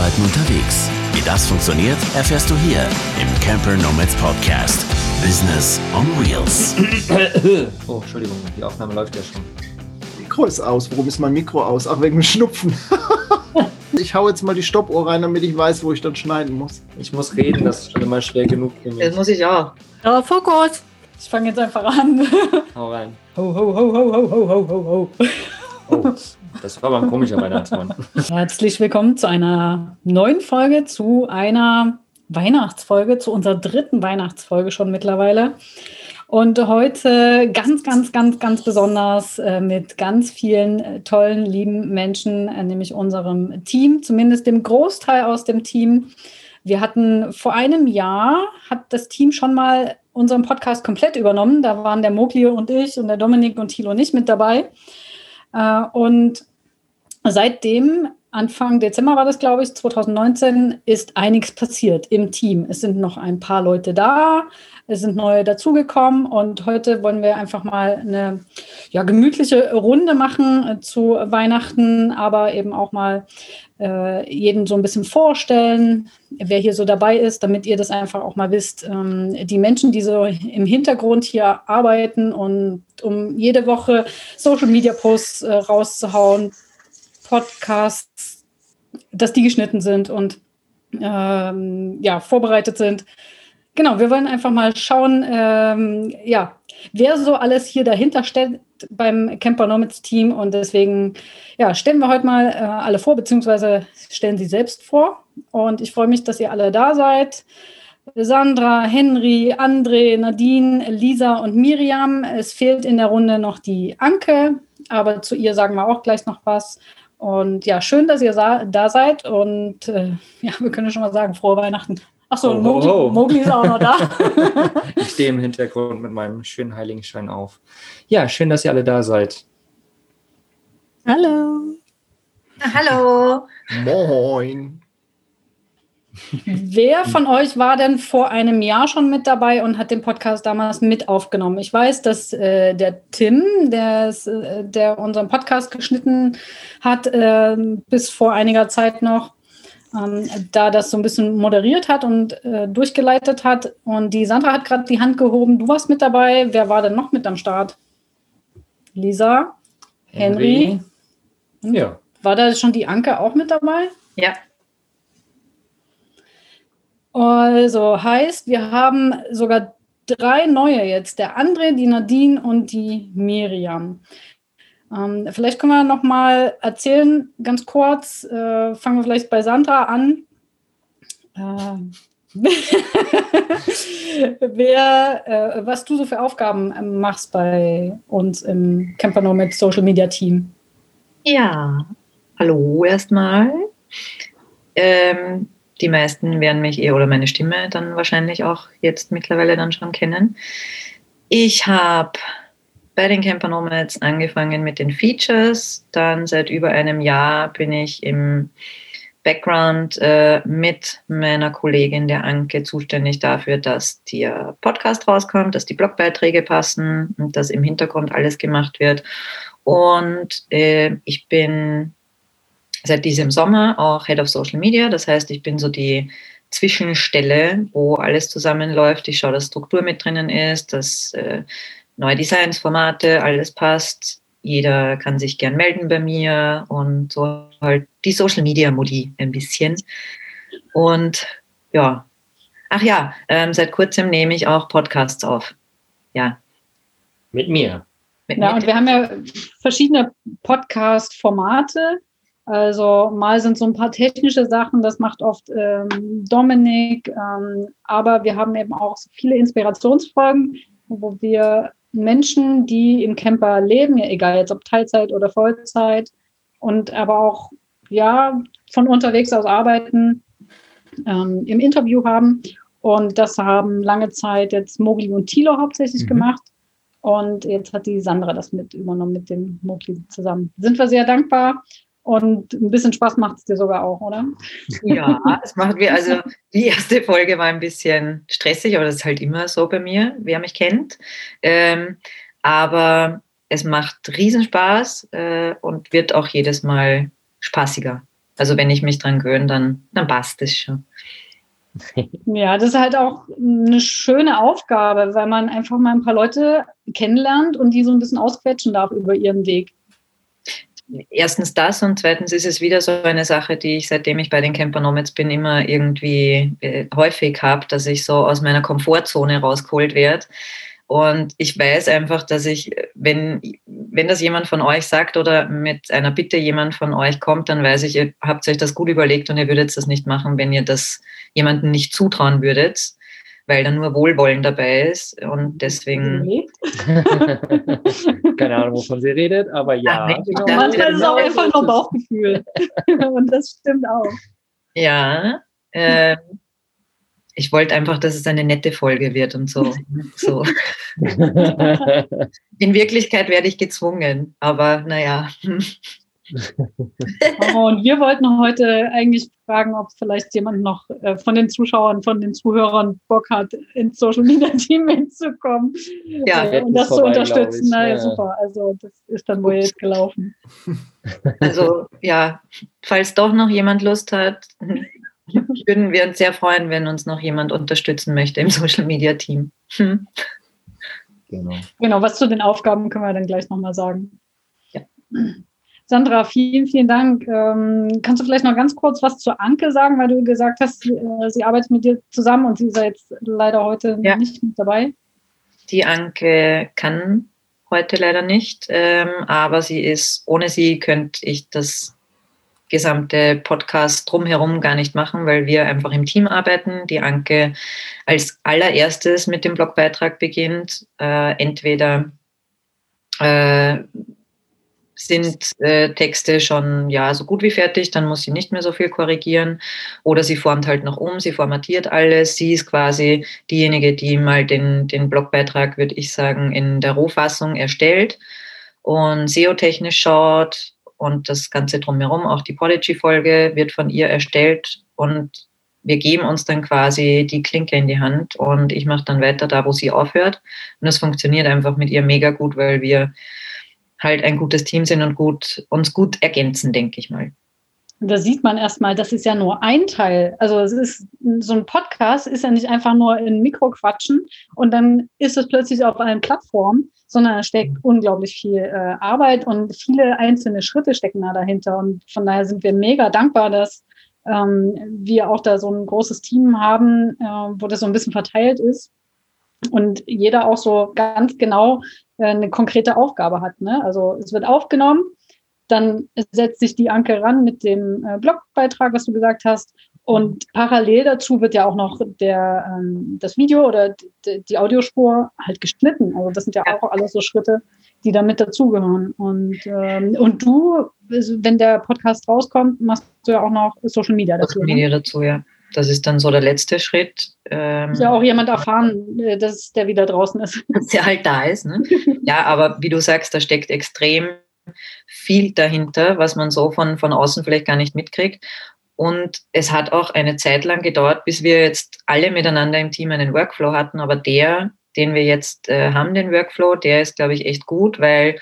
Arbeiten unterwegs. Wie das funktioniert, erfährst du hier im Camper Nomads Podcast. Business on Wheels. Oh, Entschuldigung, die Aufnahme läuft ja schon. Mikro ist aus. Warum ist mein Mikro aus? Ach, wegen dem Schnupfen. ich hau jetzt mal die Stoppuhr rein, damit ich weiß, wo ich dann schneiden muss. Ich muss reden, das ist schon immer schwer genug für mich. Das muss ich auch. Ja, Fokus. Ich fange jetzt einfach an. Hau rein. Ho, ho, ho, ho, ho, ho, ho, ho, ho. Oh, das war aber ein komischer Weihnachtsmann. Herzlich willkommen zu einer neuen Folge, zu einer Weihnachtsfolge, zu unserer dritten Weihnachtsfolge schon mittlerweile. Und heute ganz, ganz, ganz, ganz besonders äh, mit ganz vielen äh, tollen, lieben Menschen, äh, nämlich unserem Team, zumindest dem Großteil aus dem Team. Wir hatten vor einem Jahr, hat das Team schon mal unseren Podcast komplett übernommen. Da waren der Mogli und ich und der Dominik und Thilo nicht mit dabei. Und seitdem, Anfang Dezember war das, glaube ich, 2019, ist einiges passiert im Team. Es sind noch ein paar Leute da, es sind neue dazugekommen und heute wollen wir einfach mal eine ja, gemütliche Runde machen äh, zu Weihnachten, aber eben auch mal äh, jeden so ein bisschen vorstellen, wer hier so dabei ist, damit ihr das einfach auch mal wisst. Ähm, die Menschen, die so im Hintergrund hier arbeiten und um jede Woche Social Media Posts äh, rauszuhauen, Podcasts, dass die geschnitten sind und ähm, ja, vorbereitet sind. Genau, wir wollen einfach mal schauen, ähm, ja, wer so alles hier dahinter steht beim Campernomics Team und deswegen ja, stellen wir heute mal äh, alle vor, beziehungsweise stellen sie selbst vor. Und ich freue mich, dass ihr alle da seid. Sandra, Henry, André, Nadine, Lisa und Miriam. Es fehlt in der Runde noch die Anke, aber zu ihr sagen wir auch gleich noch was. Und ja, schön, dass ihr da seid. Und äh, ja, wir können schon mal sagen, frohe Weihnachten. Achso, Oh, Mogli, oh, oh. Mogli ist auch noch da. Ich stehe im Hintergrund mit meinem schönen Heiligenschein auf. Ja, schön, dass ihr alle da seid. Hallo. Hallo. Moin. Wer von euch war denn vor einem Jahr schon mit dabei und hat den Podcast damals mit aufgenommen? Ich weiß, dass äh, der Tim, der, äh, der unseren Podcast geschnitten hat, äh, bis vor einiger Zeit noch, ähm, da das so ein bisschen moderiert hat und äh, durchgeleitet hat. Und die Sandra hat gerade die Hand gehoben. Du warst mit dabei. Wer war denn noch mit am Start? Lisa? Henry? Ja. War da schon die Anke auch mit dabei? Ja. Also heißt, wir haben sogar drei neue jetzt. Der André, die Nadine und die Miriam. Ähm, vielleicht können wir noch mal erzählen, ganz kurz, äh, fangen wir vielleicht bei Sandra an. Ähm. Wer, äh, was du so für Aufgaben ähm, machst bei uns im Camper Nomad Social Media Team. Ja. Hallo erstmal. Ähm, die meisten werden mich eh oder meine Stimme dann wahrscheinlich auch jetzt mittlerweile dann schon kennen. Ich habe bei den Camper Nomads angefangen mit den Features. Dann seit über einem Jahr bin ich im Background äh, mit meiner Kollegin der Anke zuständig dafür, dass der Podcast rauskommt, dass die Blogbeiträge passen und dass im Hintergrund alles gemacht wird. Und äh, ich bin seit diesem Sommer auch Head of Social Media. Das heißt, ich bin so die Zwischenstelle, wo alles zusammenläuft. Ich schaue, dass Struktur mit drinnen ist, dass äh, neue Designs, Formate, alles passt. Jeder kann sich gern melden bei mir und so halt die Social Media Modi ein bisschen. Und ja, ach ja, ähm, seit kurzem nehme ich auch Podcasts auf. Ja. Mit mir. Mit Ja, mir. und wir haben ja verschiedene Podcast-Formate. Also mal sind so ein paar technische Sachen, das macht oft ähm, Dominik, ähm, aber wir haben eben auch so viele Inspirationsfolgen, wo wir Menschen, die im Camper leben, ja, egal jetzt ob Teilzeit oder Vollzeit, und aber auch ja von unterwegs aus arbeiten, ähm, im Interview haben. Und das haben lange Zeit jetzt Mogli und Thilo hauptsächlich Mhm. gemacht. Und jetzt hat die Sandra das mit übernommen mit dem Mogli zusammen. Sind wir sehr dankbar. Und ein bisschen Spaß macht es dir sogar auch, oder? Ja, es macht mir, also die erste Folge war ein bisschen stressig, aber das ist halt immer so bei mir, wer mich kennt. Ähm, aber es macht Riesenspaß äh, und wird auch jedes Mal spaßiger. Also wenn ich mich dran gewöhne, dann, dann passt es schon. Ja, das ist halt auch eine schöne Aufgabe, weil man einfach mal ein paar Leute kennenlernt und die so ein bisschen ausquetschen darf über ihren Weg. Erstens das und zweitens ist es wieder so eine Sache, die ich seitdem ich bei den Camper Nomads bin, immer irgendwie äh, häufig habe, dass ich so aus meiner Komfortzone rausgeholt werde und ich weiß einfach, dass ich, wenn, wenn das jemand von euch sagt oder mit einer Bitte jemand von euch kommt, dann weiß ich, ihr habt euch das gut überlegt und ihr würdet das nicht machen, wenn ihr das jemandem nicht zutrauen würdet, weil da nur Wohlwollen dabei ist. Und deswegen. Keine Ahnung, wovon sie redet, aber ja. Ach, genau. Manchmal ist es auch einfach nur Bauchgefühl. und das stimmt auch. Ja. Äh, ich wollte einfach, dass es eine nette Folge wird und so. so. In Wirklichkeit werde ich gezwungen, aber naja. Und wir wollten heute eigentlich fragen, ob vielleicht jemand noch äh, von den Zuschauern, von den Zuhörern Bock hat, ins Social Media Team hinzukommen ja, äh, und das zu unterstützen. Na ja, super. Also das ist dann wohl jetzt gelaufen. Also ja, falls doch noch jemand Lust hat, würden wir uns sehr freuen, wenn uns noch jemand unterstützen möchte im Social Media Team. Hm. Genau. genau, was zu den Aufgaben können wir dann gleich nochmal sagen. Ja. Sandra, vielen, vielen Dank. Ähm, kannst du vielleicht noch ganz kurz was zu Anke sagen, weil du gesagt hast, äh, sie arbeitet mit dir zusammen und sie ist jetzt leider heute ja. nicht mit dabei? Die Anke kann heute leider nicht, ähm, aber sie ist, ohne sie könnte ich das gesamte Podcast drumherum gar nicht machen, weil wir einfach im Team arbeiten. Die Anke als allererstes mit dem Blogbeitrag beginnt. Äh, entweder äh, sind äh, Texte schon ja so gut wie fertig, dann muss sie nicht mehr so viel korrigieren oder sie formt halt noch um, sie formatiert alles. Sie ist quasi diejenige, die mal den, den Blogbeitrag, würde ich sagen, in der Rohfassung erstellt und SEO-technisch schaut, und das Ganze drumherum, auch die Podigy-Folge wird von ihr erstellt und wir geben uns dann quasi die Klinke in die Hand und ich mache dann weiter da, wo sie aufhört. Und das funktioniert einfach mit ihr mega gut, weil wir halt ein gutes Team sind und gut, uns gut ergänzen, denke ich mal. Da sieht man erstmal, das ist ja nur ein Teil. Also es ist so ein Podcast ist ja nicht einfach nur in Mikro quatschen und dann ist es plötzlich auf allen Plattformen, sondern da steckt unglaublich viel äh, Arbeit und viele einzelne Schritte stecken da dahinter. Und von daher sind wir mega dankbar, dass ähm, wir auch da so ein großes Team haben, äh, wo das so ein bisschen verteilt ist und jeder auch so ganz genau äh, eine konkrete Aufgabe hat. Ne? Also es wird aufgenommen, dann setzt sich die Anke ran mit dem äh, Blogbeitrag, was du gesagt hast, und parallel dazu wird ja auch noch der, ähm, das Video oder die, Audiospur halt geschnitten. Also das sind ja, auch alles so Schritte, die da mit dazugehören. Und, ähm, und du, wenn der Podcast rauskommt, machst du ja auch noch Social Media dazu. Social Media ne? dazu, ja. Das ist dann so der letzte Schritt. Ähm, ist ja auch jemand erfahren, äh, dass der wieder draußen ist. Dass der halt da ist. Ne? ja, aber wie du sagst, da steckt extrem viel dahinter, was man so von, von außen vielleicht gar nicht mitkriegt. Und es hat auch eine Zeit lang gedauert, bis wir jetzt alle miteinander im Team einen Workflow hatten. Aber der, den wir jetzt äh, haben, den Workflow, der ist, glaube ich, echt gut, weil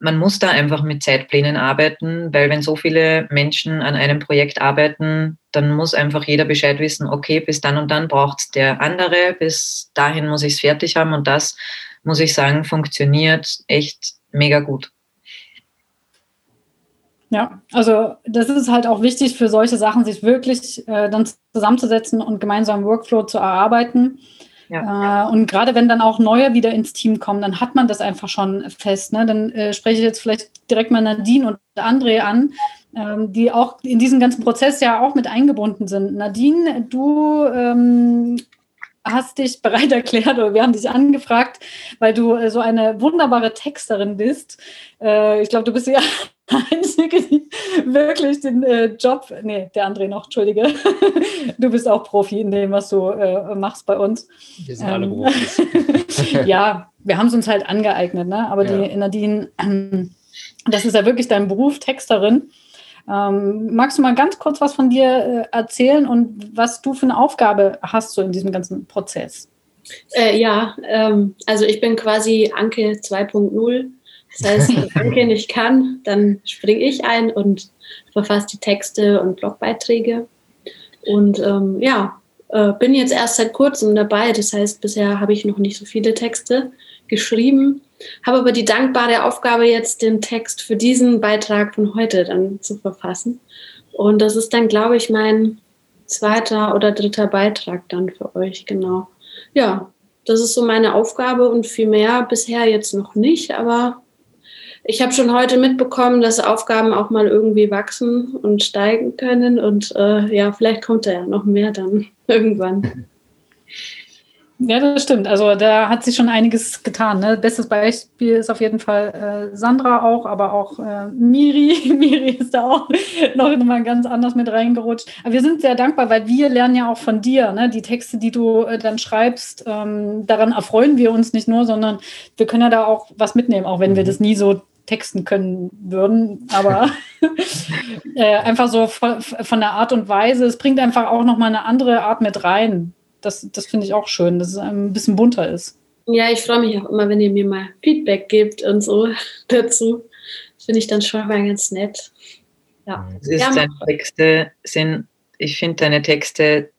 man muss da einfach mit Zeitplänen arbeiten, weil wenn so viele Menschen an einem Projekt arbeiten, dann muss einfach jeder Bescheid wissen, okay, bis dann und dann braucht der andere, bis dahin muss ich es fertig haben und das, muss ich sagen, funktioniert echt mega gut. Ja, also das ist halt auch wichtig für solche Sachen, sich wirklich äh, dann zusammenzusetzen und gemeinsam Workflow zu erarbeiten. Ja. Äh, und gerade wenn dann auch neue wieder ins Team kommen, dann hat man das einfach schon fest. Ne? Dann äh, spreche ich jetzt vielleicht direkt mal Nadine und André an, ähm, die auch in diesen ganzen Prozess ja auch mit eingebunden sind. Nadine, du ähm, hast dich bereit erklärt oder wir haben dich angefragt, weil du äh, so eine wunderbare Texterin bist. Äh, ich glaube, du bist ja Einzige, die wirklich den äh, Job, nee, der André noch, entschuldige. Du bist auch Profi in dem, was du äh, machst bei uns. Wir sind ähm, alle Profis. ja, wir haben es uns halt angeeignet, ne? aber ja. die Nadine, ähm, das ist ja wirklich dein Beruf, Texterin. Ähm, magst du mal ganz kurz was von dir äh, erzählen und was du für eine Aufgabe hast so in diesem ganzen Prozess? Äh, ja, ähm, also ich bin quasi Anke 2.0 Das heißt, wenn Anke nicht kann, dann springe ich ein und verfasse die Texte und Blogbeiträge. Und ähm, ja, äh, bin jetzt erst seit kurzem dabei. Das heißt, bisher habe ich noch nicht so viele Texte geschrieben, habe aber die dankbare Aufgabe, jetzt den Text für diesen Beitrag von heute dann zu verfassen. Und das ist dann, glaube ich, mein zweiter oder dritter Beitrag dann für euch, genau. Ja, das ist so meine Aufgabe und viel mehr bisher jetzt noch nicht, aber ich habe schon heute mitbekommen, dass Aufgaben auch mal irgendwie wachsen und steigen können und äh, ja, vielleicht kommt da ja noch mehr dann irgendwann. Ja, das stimmt. Also da hat sich schon einiges getan. Ne? Bestes Beispiel ist auf jeden Fall äh, Sandra auch, aber auch äh, Miri. Miri ist da auch noch mal ganz anders mit reingerutscht. Aber wir sind sehr dankbar, weil wir lernen ja auch von dir. Ne? Die Texte, die du äh, dann schreibst, ähm, daran erfreuen wir uns nicht nur, sondern wir können ja da auch was mitnehmen, auch wenn wir mhm. das nie so texten können würden, aber äh, einfach so von, von, der Art und Weise, es bringt einfach auch noch mal eine andere Art mit rein das, das finde ich auch schön, dass es ein bisschen bunter ist. Ja, ich freue mich auch immer, wenn ihr mir mal Feedback gebt und so dazu. Das finde ich dann schon mal ganz nett. Ja. ja deine Texte sind, ich finde deine Texte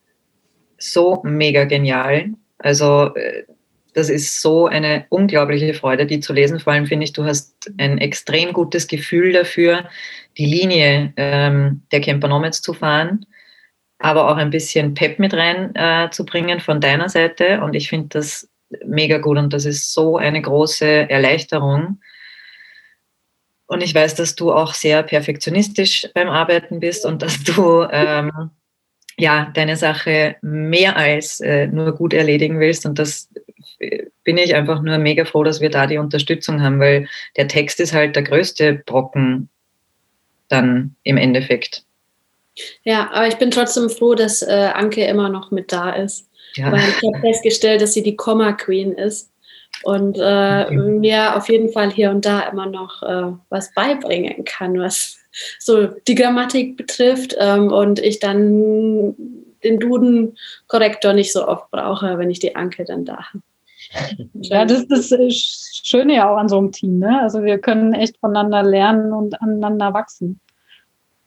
so mega genial. Also äh, das ist so eine unglaubliche Freude, die zu lesen. Vor allem finde ich, du hast ein extrem gutes Gefühl dafür, die Linie ähm, der Camper Nomads zu fahren aber auch ein bisschen Pep mit reinzubringen äh, von deiner Seite. Und ich finde das mega gut und das ist so eine große Erleichterung. Und ich weiß, dass du auch sehr perfektionistisch beim Arbeiten bist und dass du ähm, ja deine Sache mehr als äh, nur gut erledigen willst. Und das bin ich einfach nur mega froh, dass wir da die Unterstützung haben, weil der Text ist halt der größte Brocken dann im Endeffekt. Ja, aber ich bin trotzdem froh, dass äh, Anke immer noch mit da ist. Ja. Weil ich habe festgestellt, dass sie die Comma Queen ist und äh, okay. mir auf jeden Fall hier und da immer noch äh, was beibringen kann, was so die Grammatik betrifft ähm, und ich dann den Duden-Korrektor nicht so oft brauche, wenn ich die Anke dann da habe. Ja, das ist das äh, Schöne ja auch an so einem Team. Ne? Also wir können echt voneinander lernen und aneinander wachsen.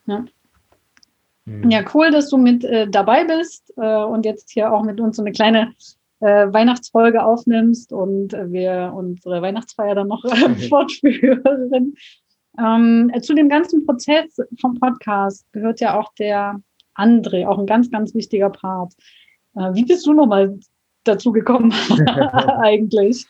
Ja. Mhm. Ja, cool, dass du mit äh, dabei bist äh, und jetzt hier auch mit uns so eine kleine äh, Weihnachtsfolge aufnimmst und wir unsere Weihnachtsfeier dann noch äh, fortführen. Ähm, zu dem ganzen Prozess vom Podcast gehört ja auch der André, auch ein ganz, ganz wichtiger Part. Äh, wie bist du nochmal dazu gekommen eigentlich?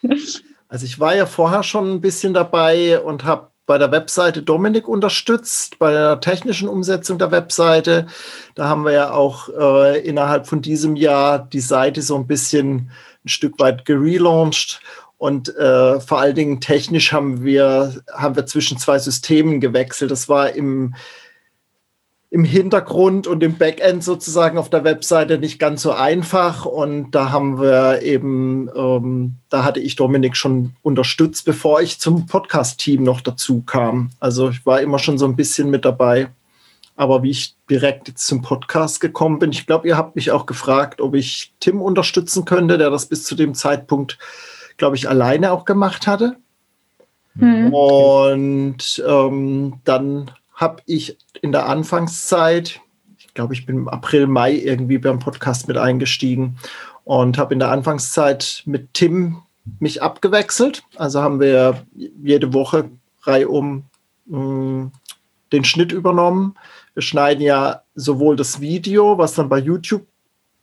Also ich war ja vorher schon ein bisschen dabei und habe bei der Webseite Dominik unterstützt, bei der technischen Umsetzung der Webseite. Da haben wir ja auch äh, innerhalb von diesem Jahr die Seite so ein bisschen ein Stück weit gelauncht. Und äh, vor allen Dingen technisch haben wir, haben wir zwischen zwei Systemen gewechselt. Das war im im Hintergrund und im Backend sozusagen auf der Webseite nicht ganz so einfach. Und da haben wir eben, ähm, da hatte ich Dominik schon unterstützt, bevor ich zum Podcast-Team noch dazu kam. Also ich war immer schon so ein bisschen mit dabei. Aber wie ich direkt jetzt zum Podcast gekommen bin, ich glaube, ihr habt mich auch gefragt, ob ich Tim unterstützen könnte, der das bis zu dem Zeitpunkt, glaube ich, alleine auch gemacht hatte. Mhm. Und ähm, dann habe ich in der Anfangszeit, ich glaube, ich bin im April, Mai irgendwie beim Podcast mit eingestiegen und habe in der Anfangszeit mit Tim mich abgewechselt. Also haben wir jede Woche reihum mh, mm, den Schnitt übernommen. Wir schneiden ja sowohl das Video, was dann bei YouTube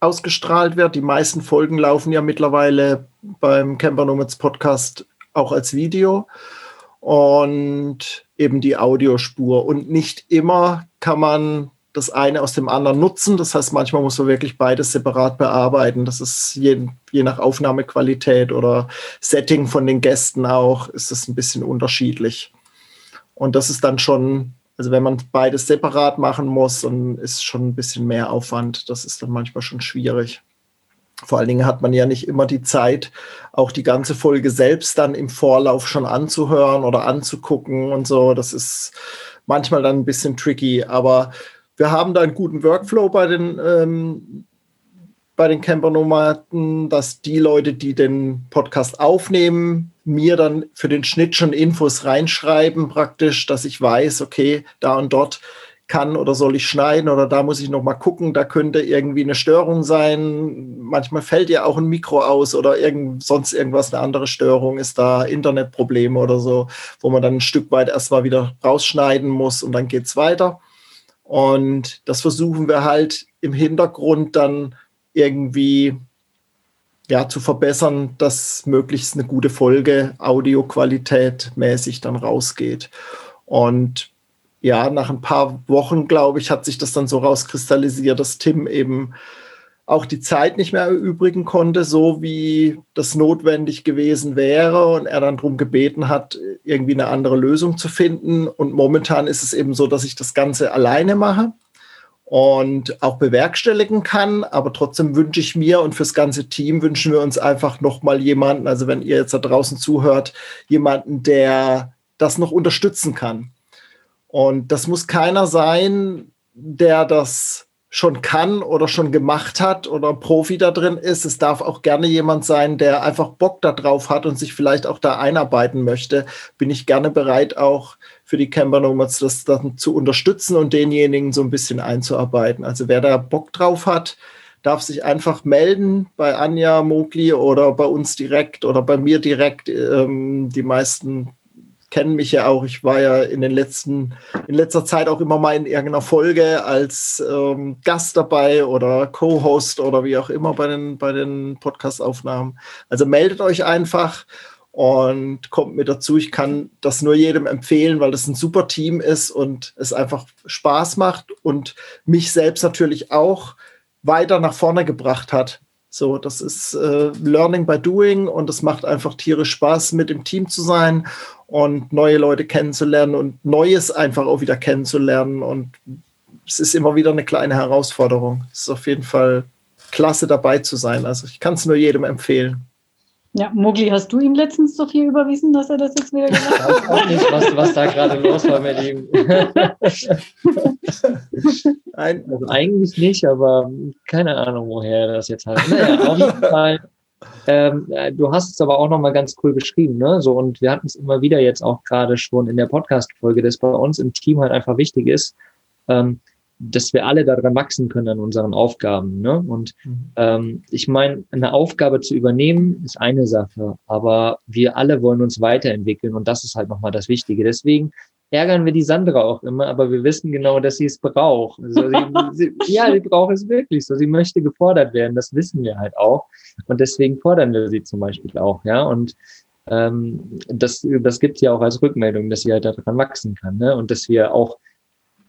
ausgestrahlt wird. Die meisten Folgen laufen ja mittlerweile beim Camper Nomads Podcast auch als Video und eben die Audiospur. Und nicht immer kann man das eine aus dem anderen nutzen. Das heißt, manchmal muss man wirklich beides separat bearbeiten. Das ist je, je nach Aufnahmequalität oder Setting von den Gästen auch, ist es ein bisschen unterschiedlich. Und das ist dann schon, also wenn man beides separat machen muss, dann ist schon ein bisschen mehr Aufwand. Das ist dann manchmal schon schwierig. Vor allen Dingen hat man ja nicht immer die Zeit, auch die ganze Folge selbst dann im Vorlauf schon anzuhören oder anzugucken und so. Das ist manchmal dann ein bisschen tricky, aber wir haben da einen guten Workflow bei den, ähm, bei den Camper-Nomaden, dass die Leute, die den Podcast aufnehmen, mir dann für den Schnitt schon Infos reinschreiben, praktisch, dass ich weiß, okay, da und dort kann oder soll ich schneiden oder da muss ich noch mal gucken, da könnte irgendwie eine Störung sein. Manchmal fällt ja auch ein Mikro aus oder irgend, sonst irgendwas, eine andere Störung, ist da Internetprobleme oder so, wo man dann ein Stück weit erstmal wieder rausschneiden muss und dann geht es weiter. Und das versuchen wir halt im Hintergrund dann irgendwie ja, zu verbessern, dass möglichst eine gute Folge Audioqualität mäßig dann rausgeht. Und ja, nach ein paar Wochen, glaube ich, hat sich das dann so rauskristallisiert, dass Tim eben auch die Zeit nicht mehr erübrigen konnte, so wie das notwendig gewesen wäre und er dann darum gebeten hat, irgendwie eine andere Lösung zu finden. Und momentan ist es eben so, dass ich das Ganze alleine mache und auch bewerkstelligen kann. Aber trotzdem wünsche ich mir und fürs ganze Team wünschen wir uns einfach nochmal jemanden, also wenn ihr jetzt da draußen zuhört, jemanden, der das noch unterstützen kann. Und das muss keiner sein, der das schon kann oder schon gemacht hat oder Profi da drin ist. Es darf auch gerne jemand sein, der einfach Bock darauf hat und sich vielleicht auch da einarbeiten möchte. Bin ich gerne bereit, auch für die Camper Nomads das dann zu unterstützen und denjenigen so ein bisschen einzuarbeiten. Also wer da Bock drauf hat, darf sich einfach melden bei Anja Mogli oder bei uns direkt oder bei mir direkt. Ähm, die meisten kennen mich ja auch. Ich war ja in den letzten, in letzter Zeit auch immer mal in irgendeiner Folge als ähm, Gast dabei oder Co-Host oder wie auch immer bei den, bei den Podcast-Aufnahmen. Also meldet euch einfach und kommt mir dazu. Ich kann das nur jedem empfehlen, weil das ein super Team ist und es einfach Spaß macht und mich selbst natürlich auch weiter nach vorne gebracht hat. So, das ist äh, Learning by Doing und es macht einfach tierisch Spaß, mit im Team zu sein und neue Leute kennenzulernen und Neues einfach auch wieder kennenzulernen. Und es ist immer wieder eine kleine Herausforderung. Es ist auf jeden Fall klasse dabei zu sein. Also ich kann es nur jedem empfehlen. Ja, Mogli, hast du ihm letztens so viel überwiesen, dass er das jetzt wieder gemacht hat? Ich weiß auch nicht, was, was da gerade los war mit ihm. Nein. Also eigentlich nicht, aber keine Ahnung, woher er das jetzt hat. Naja, auf jeden Fall. Ähm, äh, du hast es aber auch nochmal ganz cool beschrieben, ne? So, und wir hatten es immer wieder jetzt auch gerade schon in der Podcast-Folge, dass bei uns im Team halt einfach wichtig ist, ähm, dass wir alle daran wachsen können an unseren Aufgaben. Ne? Und mhm. ähm, ich meine, eine Aufgabe zu übernehmen ist eine Sache, aber wir alle wollen uns weiterentwickeln und das ist halt nochmal das Wichtige. Deswegen ärgern wir die Sandra auch immer, aber wir wissen genau, dass sie es braucht. Also sie, sie, ja, sie braucht es wirklich so. Sie möchte gefordert werden, das wissen wir halt auch. Und deswegen fordern wir sie zum Beispiel auch, ja. Und ähm, das, das gibt ja auch als Rückmeldung, dass sie halt daran wachsen kann. Ne? Und dass wir auch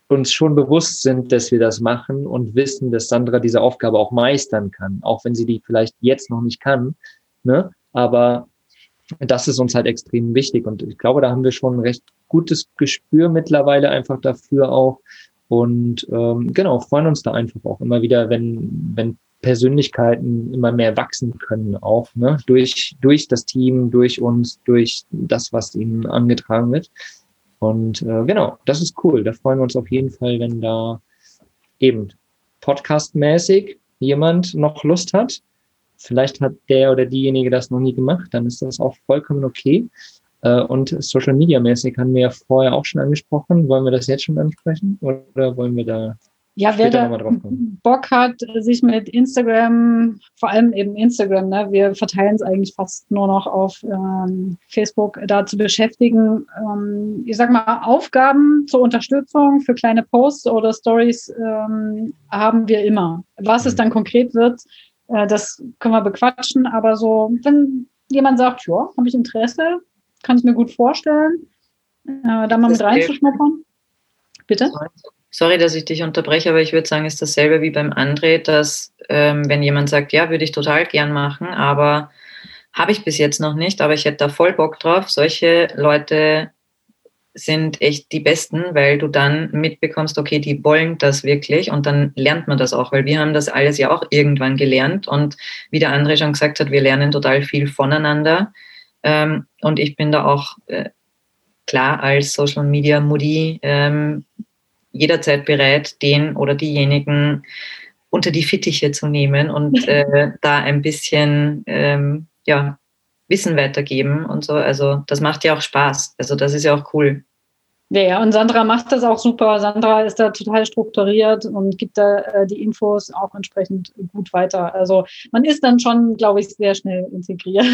uns schon bewusst sind, dass wir das machen und wissen, dass Sandra diese Aufgabe auch meistern kann, auch wenn sie die vielleicht jetzt noch nicht kann. Ne? Aber das ist uns halt extrem wichtig und ich glaube, da haben wir schon ein recht gutes Gespür mittlerweile einfach dafür auch und ähm, genau freuen uns da einfach auch immer wieder, wenn wenn Persönlichkeiten immer mehr wachsen können auch ne? durch durch das Team, durch uns, durch das, was ihnen angetragen wird. Und äh, genau, das ist cool. Da freuen wir uns auf jeden Fall, wenn da eben podcastmäßig jemand noch Lust hat. Vielleicht hat der oder diejenige das noch nie gemacht, dann ist das auch vollkommen okay. Äh, und Social Media mäßig haben wir ja vorher auch schon angesprochen. Wollen wir das jetzt schon ansprechen oder wollen wir da ja, wer da Bock hat, sich mit Instagram, vor allem eben Instagram, ne, wir verteilen es eigentlich fast nur noch auf ähm, Facebook, da zu beschäftigen. Ähm, ich sag mal, Aufgaben zur Unterstützung für kleine Posts oder Stories ähm, haben wir immer. Was es mhm. dann konkret wird, äh, das können wir bequatschen, aber so, wenn jemand sagt, ja, habe ich Interesse, kann ich mir gut vorstellen, äh, da mal mit reinzuschnuppern. Bitte? Sorry, dass ich dich unterbreche, aber ich würde sagen, ist dasselbe wie beim André, dass ähm, wenn jemand sagt, ja, würde ich total gern machen, aber habe ich bis jetzt noch nicht, aber ich hätte da voll Bock drauf. Solche Leute sind echt die besten, weil du dann mitbekommst, okay, die wollen das wirklich und dann lernt man das auch, weil wir haben das alles ja auch irgendwann gelernt und wie der André schon gesagt hat, wir lernen total viel voneinander. Ähm, und ich bin da auch äh, klar als Social Media Moody ähm, jederzeit bereit, den oder diejenigen unter die Fittiche zu nehmen und äh, da ein bisschen ähm, ja, Wissen weitergeben und so. Also das macht ja auch Spaß. Also das ist ja auch cool. Ja, ja, und Sandra macht das auch super. Sandra ist da total strukturiert und gibt da äh, die Infos auch entsprechend gut weiter. Also man ist dann schon, glaube ich, sehr schnell integriert.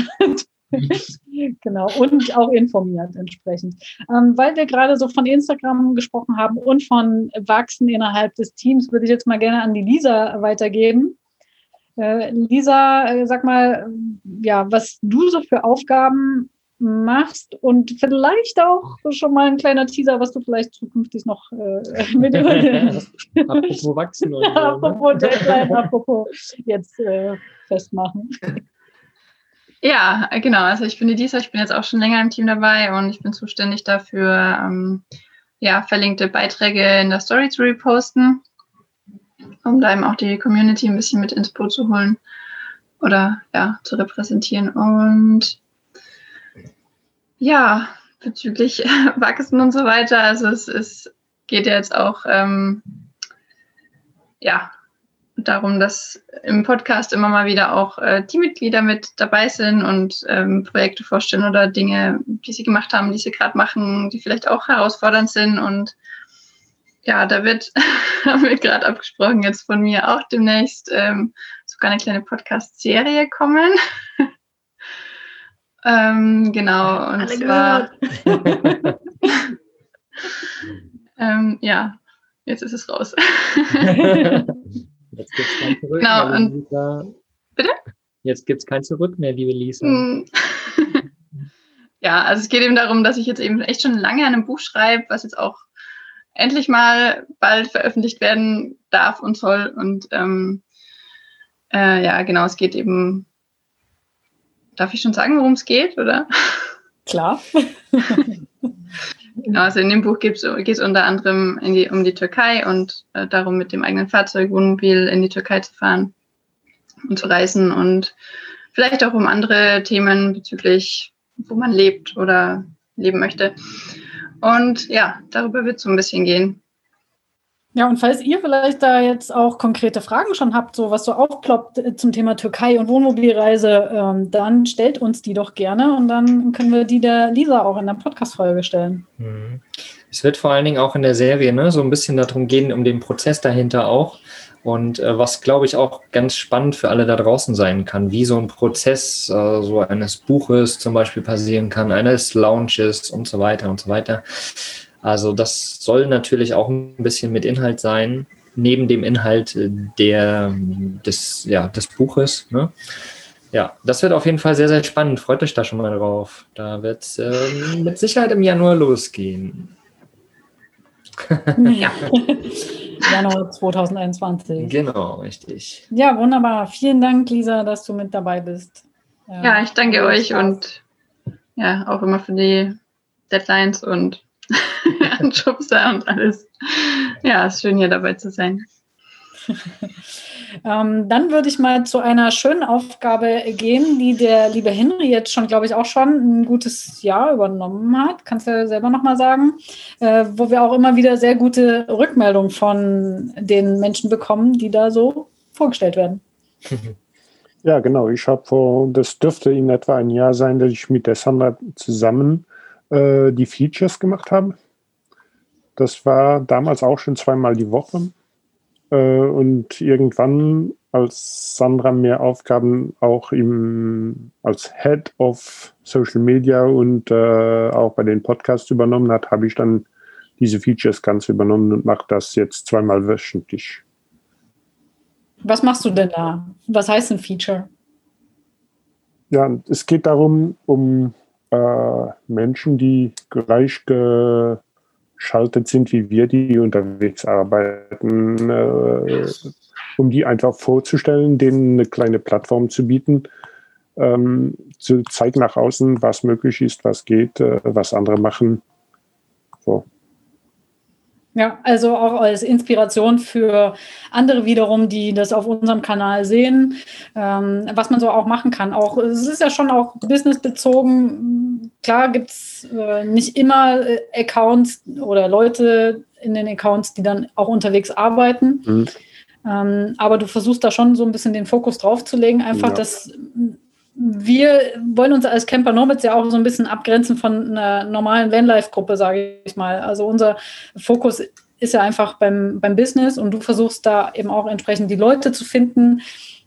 genau, und auch informiert entsprechend. Ähm, weil wir gerade so von Instagram gesprochen haben und von Wachsen innerhalb des Teams, würde ich jetzt mal gerne an die Lisa weitergeben. Äh, Lisa, äh, sag mal, ja, was du so für Aufgaben machst und vielleicht auch schon mal ein kleiner Teaser, was du vielleicht zukünftig noch äh, mit Apropos wachsen oder ja, apropos Deadline, apropos jetzt äh, festmachen. Ja, genau. Also ich bin die Lisa, ich bin jetzt auch schon länger im Team dabei und ich bin zuständig dafür, ähm, ja, verlinkte Beiträge in der Story zu reposten, um da eben auch die Community ein bisschen mit ins Boot zu holen oder ja, zu repräsentieren. Und ja, bezüglich Wachsen und so weiter, also es, es geht ja jetzt auch ähm, ja, darum, dass im Podcast immer mal wieder auch äh, Teammitglieder mit dabei sind und ähm, Projekte vorstellen oder Dinge, die sie gemacht haben, die sie gerade machen, die vielleicht auch herausfordernd sind. Und ja, da wird, haben wir gerade abgesprochen, jetzt von mir auch demnächst ähm, sogar eine kleine Podcast-Serie kommen. ähm, genau, und Alle zwar. ähm, ja, jetzt ist es raus. Jetzt gibt's kein Zurück Genau, mehr, Lisa. Bitte? Jetzt gibt's kein Zurück mehr, liebe Lisa. Hm. ja, also es geht eben darum, dass ich jetzt eben echt schon lange an einem Buch schreibe, was jetzt auch endlich mal bald veröffentlicht werden darf und soll. Und ähm, äh, ja, genau, es geht eben. Darf ich schon sagen, worum es geht, oder? Klar. Genau, also in dem Buch geht es unter anderem die, um die Türkei und äh, darum, mit dem eigenen Fahrzeug, Wohnmobil in die Türkei zu fahren und zu reisen und vielleicht auch um andere Themen bezüglich, wo man lebt oder leben möchte. Und ja, darüber wird es so ein bisschen gehen. Ja, und falls ihr vielleicht da jetzt auch konkrete Fragen schon habt, so was so aufploppt äh, zum Thema Türkei und Wohnmobilreise, ähm, dann stellt uns die doch gerne und dann können wir die der Lisa auch in der Podcast-Folge stellen. Mhm. Es wird vor allen Dingen auch in der Serie ne, so ein bisschen darum gehen, um den Prozess dahinter auch. Und äh, was, glaube ich, auch ganz spannend für alle da draußen sein kann, wie so ein Prozess äh, so eines Buches zum Beispiel passieren kann, eines Launches und so weiter und so weiter. Also das soll natürlich auch ein bisschen mit Inhalt sein, neben dem Inhalt äh, der, des, ja, des Buches. Ne? Ja, das wird auf jeden Fall sehr, sehr spannend. Freut euch da schon mal drauf. Da wird es ähm, mit Sicherheit im Januar losgehen. Ja. Januar 2021. Genau, richtig. Ja, wunderbar. Vielen Dank, Lisa, dass du mit dabei bist. Ja, ich danke euch und ja, auch immer für die Deadlines und Anschubser und alles. Ja, ist schön hier dabei zu sein. Ähm, dann würde ich mal zu einer schönen Aufgabe gehen, die der liebe Henry jetzt schon, glaube ich, auch schon ein gutes Jahr übernommen hat. Kannst du ja selber nochmal sagen, äh, wo wir auch immer wieder sehr gute Rückmeldungen von den Menschen bekommen, die da so vorgestellt werden. Ja, genau. Ich habe vor, das dürfte in etwa ein Jahr sein, dass ich mit der Sandra zusammen äh, die Features gemacht habe. Das war damals auch schon zweimal die Woche. Äh, und irgendwann, als Sandra mehr Aufgaben auch im, als Head of Social Media und äh, auch bei den Podcasts übernommen hat, habe ich dann diese Features ganz übernommen und mache das jetzt zweimal wöchentlich. Was machst du denn da? Was heißt ein Feature? Ja, es geht darum, um äh, Menschen, die gleich geschaltet sind wie wir, die unterwegs arbeiten, äh, um die einfach vorzustellen, denen eine kleine Plattform zu bieten, ähm, zu zeigen nach außen, was möglich ist, was geht, äh, was andere machen. So. Ja, also auch als Inspiration für andere wiederum, die das auf unserem Kanal sehen, ähm, was man so auch machen kann. Auch es ist ja schon auch businessbezogen. Klar gibt es äh, nicht immer äh, Accounts oder Leute in den Accounts, die dann auch unterwegs arbeiten. Mhm. Ähm, aber du versuchst da schon so ein bisschen den Fokus drauf zu legen, einfach, Ja. dass wir wollen uns als Camper Nomads ja auch so ein bisschen abgrenzen von einer normalen Vanlife-Gruppe, sage ich mal. Also unser Fokus ist ja einfach beim, beim Business und du versuchst da eben auch entsprechend die Leute zu finden,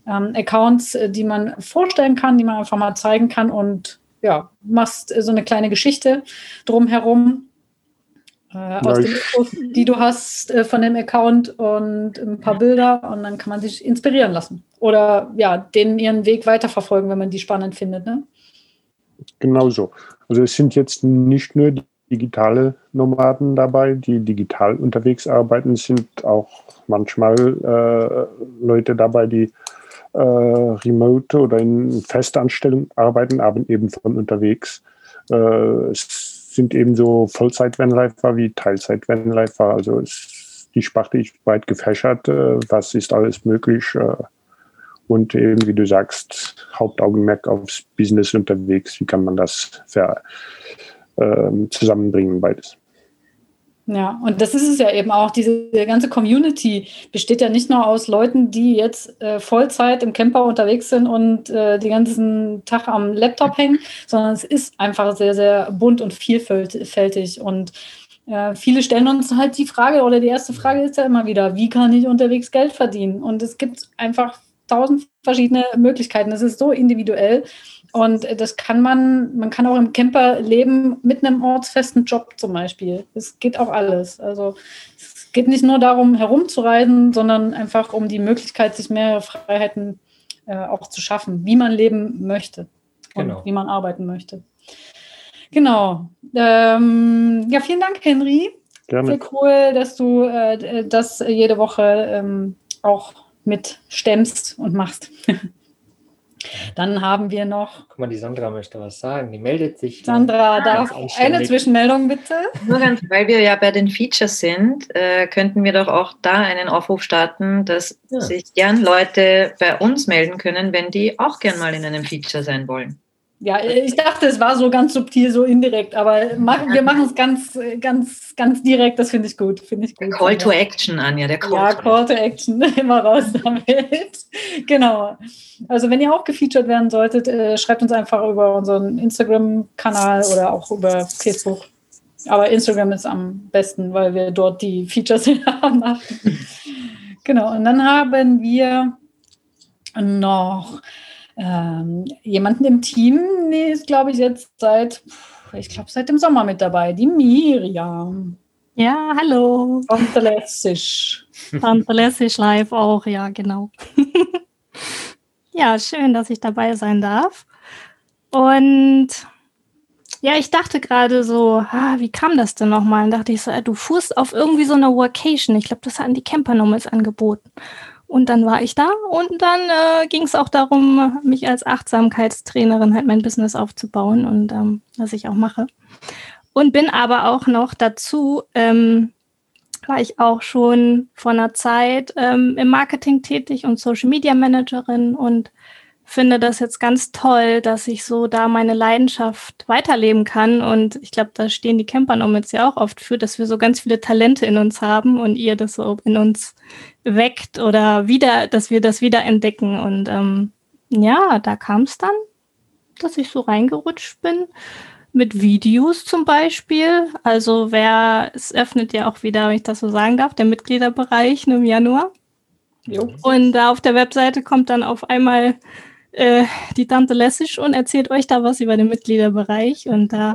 ähm, Accounts, äh, die man vorstellen kann, die man einfach mal zeigen kann und ja, machst so eine kleine Geschichte drumherum. Äh, aus den Infos, die du hast äh, von dem Account und ein paar Bilder und dann kann man sich inspirieren lassen. Oder ja, denen ihren Weg weiterverfolgen, wenn man die spannend findet. Ne? Genau so. Also es sind jetzt nicht nur digitale Nomaden dabei, die digital unterwegs arbeiten, es sind auch manchmal äh, Leute dabei, die äh, remote oder in Festanstellung arbeiten, aber eben von unterwegs. Äh, es sind ebenso Vollzeit-Vanlifer wie Teilzeit-Vanlifer. Also ist, die Sparte ist weit gefächert. Äh, was ist alles möglich? Äh, und eben, wie du sagst, Hauptaugenmerk aufs Business unterwegs. Wie kann man das ver, äh, zusammenbringen, beides? Ja, und das ist es ja eben auch. Diese ganze Community besteht ja nicht nur aus Leuten, die jetzt äh, Vollzeit im Camper unterwegs sind und äh, den ganzen Tag am Laptop hängen, sondern es ist einfach sehr, sehr bunt und vielfältig. Und äh, viele stellen uns halt die Frage, oder die erste Frage ist ja immer wieder, wie kann ich unterwegs Geld verdienen? Und es gibt einfach tausend verschiedene Möglichkeiten. Es ist so individuell. Und das kann man, man kann auch im Camper leben mit einem ortsfesten Job zum Beispiel. Es geht auch alles. Also es geht nicht nur darum, herumzureisen, sondern einfach um die Möglichkeit, sich mehrere Freiheiten äh, auch zu schaffen, wie man leben möchte und genau. wie man arbeiten möchte. Genau. Ähm, ja, vielen Dank, Henry. Gerne. Sehr cool, dass du äh, das jede Woche ähm, auch mit stemmst und machst. Dann haben wir noch. Guck mal, die Sandra möchte was sagen. Die meldet sich. Sandra, darf eine Zwischenmeldung bitte? Nur ganz, weil wir ja bei den Features sind, äh, könnten wir doch auch da einen Aufruf starten, dass ja. sich gern Leute bei uns melden können, wenn die auch gern mal in einem Feature sein wollen. Ja, ich dachte, es war so ganz subtil, so indirekt, aber machen, wir machen es ganz, ganz, ganz direkt, das finde ich gut. Find ich gut. Call to Action, Anja, der Call. Ja, to Call to Action, immer raus damit. genau. Also wenn ihr auch gefeatured werden solltet, äh, schreibt uns einfach über unseren Instagram-Kanal oder auch über Facebook. Aber Instagram ist am besten, weil wir dort die Features machen. genau, und dann haben wir noch ähm, jemanden im Team, die ist, glaube ich, jetzt seit, ich glaube, seit dem Sommer mit dabei, die Miriam. Ja, hallo. Von Verlässig live auch, ja, genau. ja, schön, dass ich dabei sein darf. Und ja, ich dachte gerade so, ah, wie kam das denn nochmal? Und dachte ich so, du fuhrst auf irgendwie so eine Workation. Ich glaube, das hatten die Camper nochmals angeboten. Und dann war ich da und dann äh, ging es auch darum, mich als Achtsamkeitstrainerin halt mein Business aufzubauen und ähm, was ich auch mache. Und bin aber auch noch dazu, ähm, war ich auch schon vor einer Zeit ähm, im Marketing tätig und Social Media Managerin und finde das jetzt ganz toll, dass ich so da meine Leidenschaft weiterleben kann. Und ich glaube, da stehen die Camper Nomads ja auch oft für, dass wir so ganz viele Talente in uns haben und ihr das so in uns weckt oder wieder, dass wir das wieder entdecken. Und ähm, ja, da kam es dann, dass ich so reingerutscht bin. Mit Videos zum Beispiel. Also wer, es öffnet ja auch wieder, wenn ich das so sagen darf, der Mitgliederbereich im Januar. Jo. Und da auf der Webseite kommt dann auf einmal äh, die Tante Lessig und erzählt euch da was über den Mitgliederbereich. Und da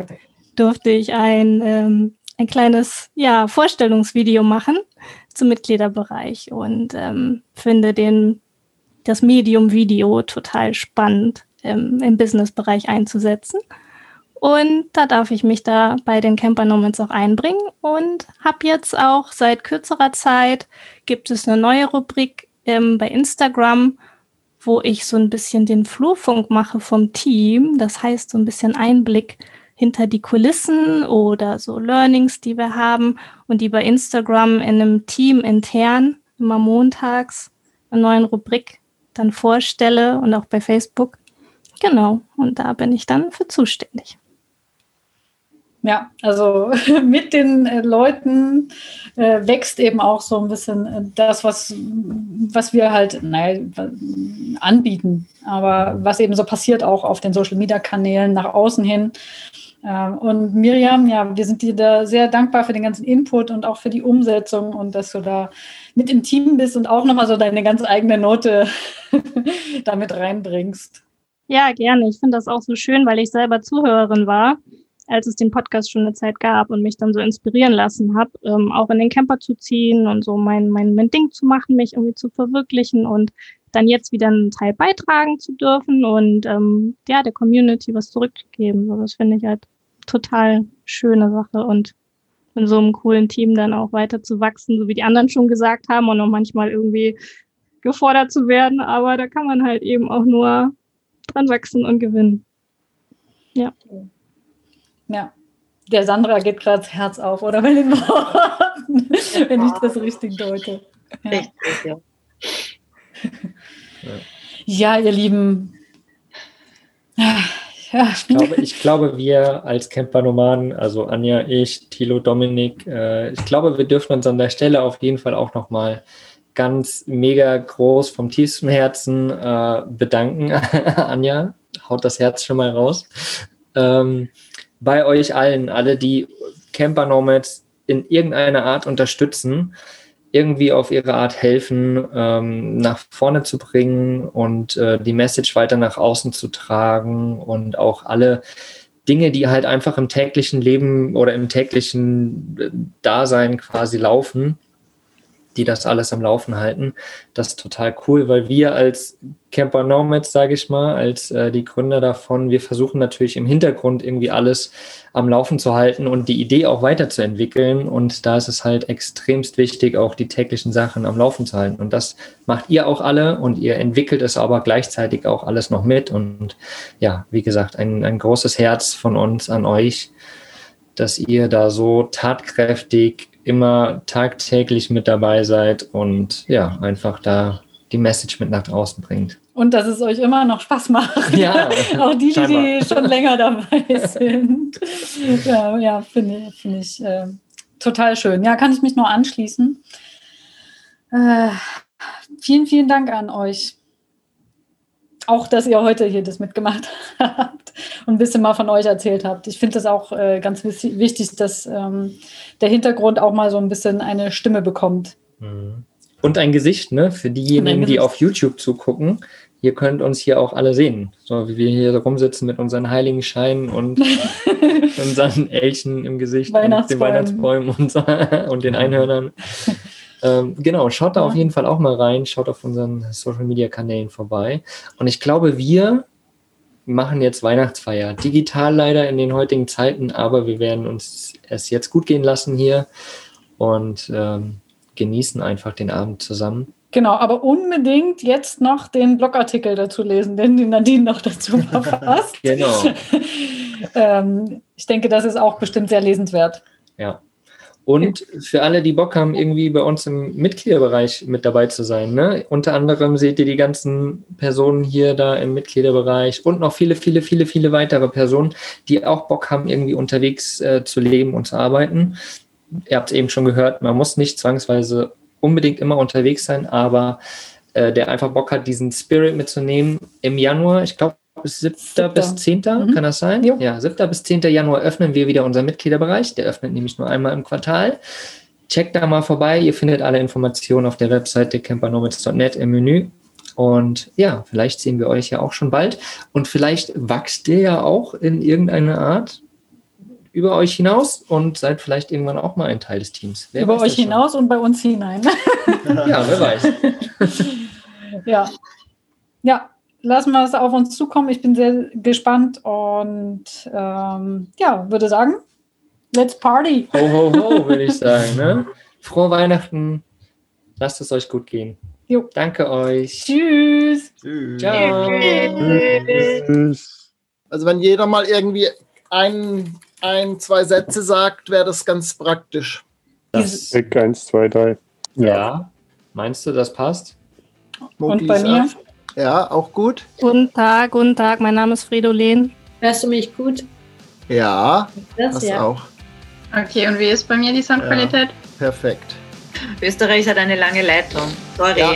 durfte ich ein, ähm, ein kleines ja, Vorstellungsvideo machen zum Mitgliederbereich und ähm, finde den, das Medium-Video total spannend ähm, im Businessbereich einzusetzen. Und da darf ich mich da bei den Camper Nomads auch einbringen und habe jetzt auch seit kürzerer Zeit gibt es eine neue Rubrik ähm, bei Instagram, wo ich so ein bisschen den Flurfunk mache vom Team. Das heißt, so ein bisschen Einblick hinter die Kulissen oder so Learnings, die wir haben und die bei Instagram in einem Team intern immer montags eine neuen Rubrik dann vorstelle und auch bei Facebook. Genau, und da bin ich dann für zuständig. Ja, also mit den äh, Leuten äh, wächst eben auch so ein bisschen äh, das, was, was wir halt naja, anbieten, aber was eben so passiert auch auf den Social-Media-Kanälen nach außen hin. Äh, und Miriam, ja, wir sind dir da sehr dankbar für den ganzen Input und auch für die Umsetzung und dass du da mit im Team bist und auch nochmal so deine ganz eigene Note damit reinbringst. Ja, gerne. Ich finde das auch so schön, weil ich selber Zuhörerin war als es den Podcast schon eine Zeit gab und mich dann so inspirieren lassen habe, ähm, auch in den Camper zu ziehen und so mein, mein, mein Ding zu machen, mich irgendwie zu verwirklichen und dann jetzt wieder einen Teil beitragen zu dürfen und ähm, ja, der Community was zurückzugeben. So, das finde ich halt total schöne Sache und in so einem coolen Team dann auch weiter zu wachsen, so wie die anderen schon gesagt haben und auch manchmal irgendwie gefordert zu werden, aber da kann man halt eben auch nur dran wachsen und gewinnen. Ja. Ja, der Sandra geht gerade das Herz auf, oder bei den Worten, wenn ich das richtig deute. Ja. Richtig, ja. ja, ihr Lieben. Ja. Ich, glaube, ich glaube, wir als Campernomaden, also Anja, ich, Thilo, Dominik, äh, ich glaube, wir dürfen uns an der Stelle auf jeden Fall auch nochmal ganz mega groß vom tiefsten Herzen äh, bedanken. Anja, haut das Herz schon mal raus. Ähm, bei euch allen, alle, die Camper Nomads in irgendeiner Art unterstützen, irgendwie auf ihre Art helfen, ähm, nach vorne zu bringen und äh, die Message weiter nach außen zu tragen und auch alle Dinge, die halt einfach im täglichen Leben oder im täglichen äh, Dasein quasi laufen, die das alles am Laufen halten. Das ist total cool, weil wir als Camper Nomads, sage ich mal, als äh, die Gründer davon, wir versuchen natürlich im Hintergrund irgendwie alles am Laufen zu halten und die Idee auch weiterzuentwickeln. Und da ist es halt extremst wichtig, auch die täglichen Sachen am Laufen zu halten. Und das macht ihr auch alle und ihr entwickelt es aber gleichzeitig auch alles noch mit. Und ja, wie gesagt, ein, ein großes Herz von uns an euch, dass ihr da so tatkräftig immer tagtäglich mit dabei seid und ja, einfach da die Message mit nach draußen bringt. Und dass es euch immer noch Spaß macht. Ja, auch die, die, die schon länger dabei sind. ja, ja finde find ich äh, total schön. Ja, kann ich mich nur anschließen. Äh, vielen, vielen Dank an euch auch, dass ihr heute hier das mitgemacht habt und ein bisschen mal von euch erzählt habt. Ich finde das auch äh, ganz wichtig, dass ähm, der Hintergrund auch mal so ein bisschen eine Stimme bekommt. Mhm. Und ein Gesicht, ne? Für diejenigen, die auf YouTube zugucken. Ihr könnt uns hier auch alle sehen. So wie wir hier rumsitzen mit unseren heiligen Scheinen und unseren Elchen im Gesicht und den Weihnachtsbäumen und, und den Einhörnern. Ähm, genau, schaut da ja. auf jeden Fall auch mal rein, schaut auf unseren Social Media Kanälen vorbei. Und ich glaube, wir machen jetzt Weihnachtsfeier. Digital leider in den heutigen Zeiten, aber wir werden uns es jetzt gut gehen lassen hier und ähm, genießen einfach den Abend zusammen. Genau, aber unbedingt jetzt noch den Blogartikel dazu lesen, den die Nadine noch dazu verfasst. genau. ähm, ich denke, das ist auch bestimmt sehr lesenswert. Ja. Und für alle, die Bock haben, irgendwie bei uns im Mitgliederbereich mit dabei zu sein. Ne? Unter anderem seht ihr die ganzen Personen hier da im Mitgliederbereich und noch viele, viele, viele, viele weitere Personen, die auch Bock haben, irgendwie unterwegs äh, zu leben und zu arbeiten. Ihr habt es eben schon gehört, man muss nicht zwangsweise unbedingt immer unterwegs sein, aber äh, der einfach Bock hat, diesen Spirit mitzunehmen. Im Januar, ich glaube, bis 7. bis 10. Mhm. kann das sein? Jo. Ja, 7. bis 10. Januar öffnen wir wieder unseren Mitgliederbereich. Der öffnet nämlich nur einmal im Quartal. Checkt da mal vorbei. Ihr findet alle Informationen auf der Webseite campernomads.net im Menü. Und ja, vielleicht sehen wir euch ja auch schon bald. Und vielleicht wächst ihr ja auch in irgendeiner Art über euch hinaus und seid vielleicht irgendwann auch mal ein Teil des Teams. Wer über euch hinaus und bei uns hinein. ja, wer weiß. ja. Ja, lassen wir es auf uns zukommen. Ich bin sehr gespannt und ähm, ja, würde sagen, let's party. Ho, ho, ho, würde ich sagen. Ne? Frohe Weihnachten. Lasst es euch gut gehen. Jo. Danke euch. Tschüss. Tschüss. Ciao. Tschüss. Also wenn jeder mal irgendwie ein, ein zwei Sätze sagt, wäre das ganz praktisch. Das eins, zwei, drei. Ja. ja. Meinst du, das passt? Und bei mir? Ja, auch gut. Guten Tag, guten Tag. Mein Name ist Fridolin. Hörst du mich gut? Ja, Das, das ja. auch. Okay, und wie ist bei mir die Soundqualität? Perfekt. Österreich hat eine lange Leitung. Sorry. Ja.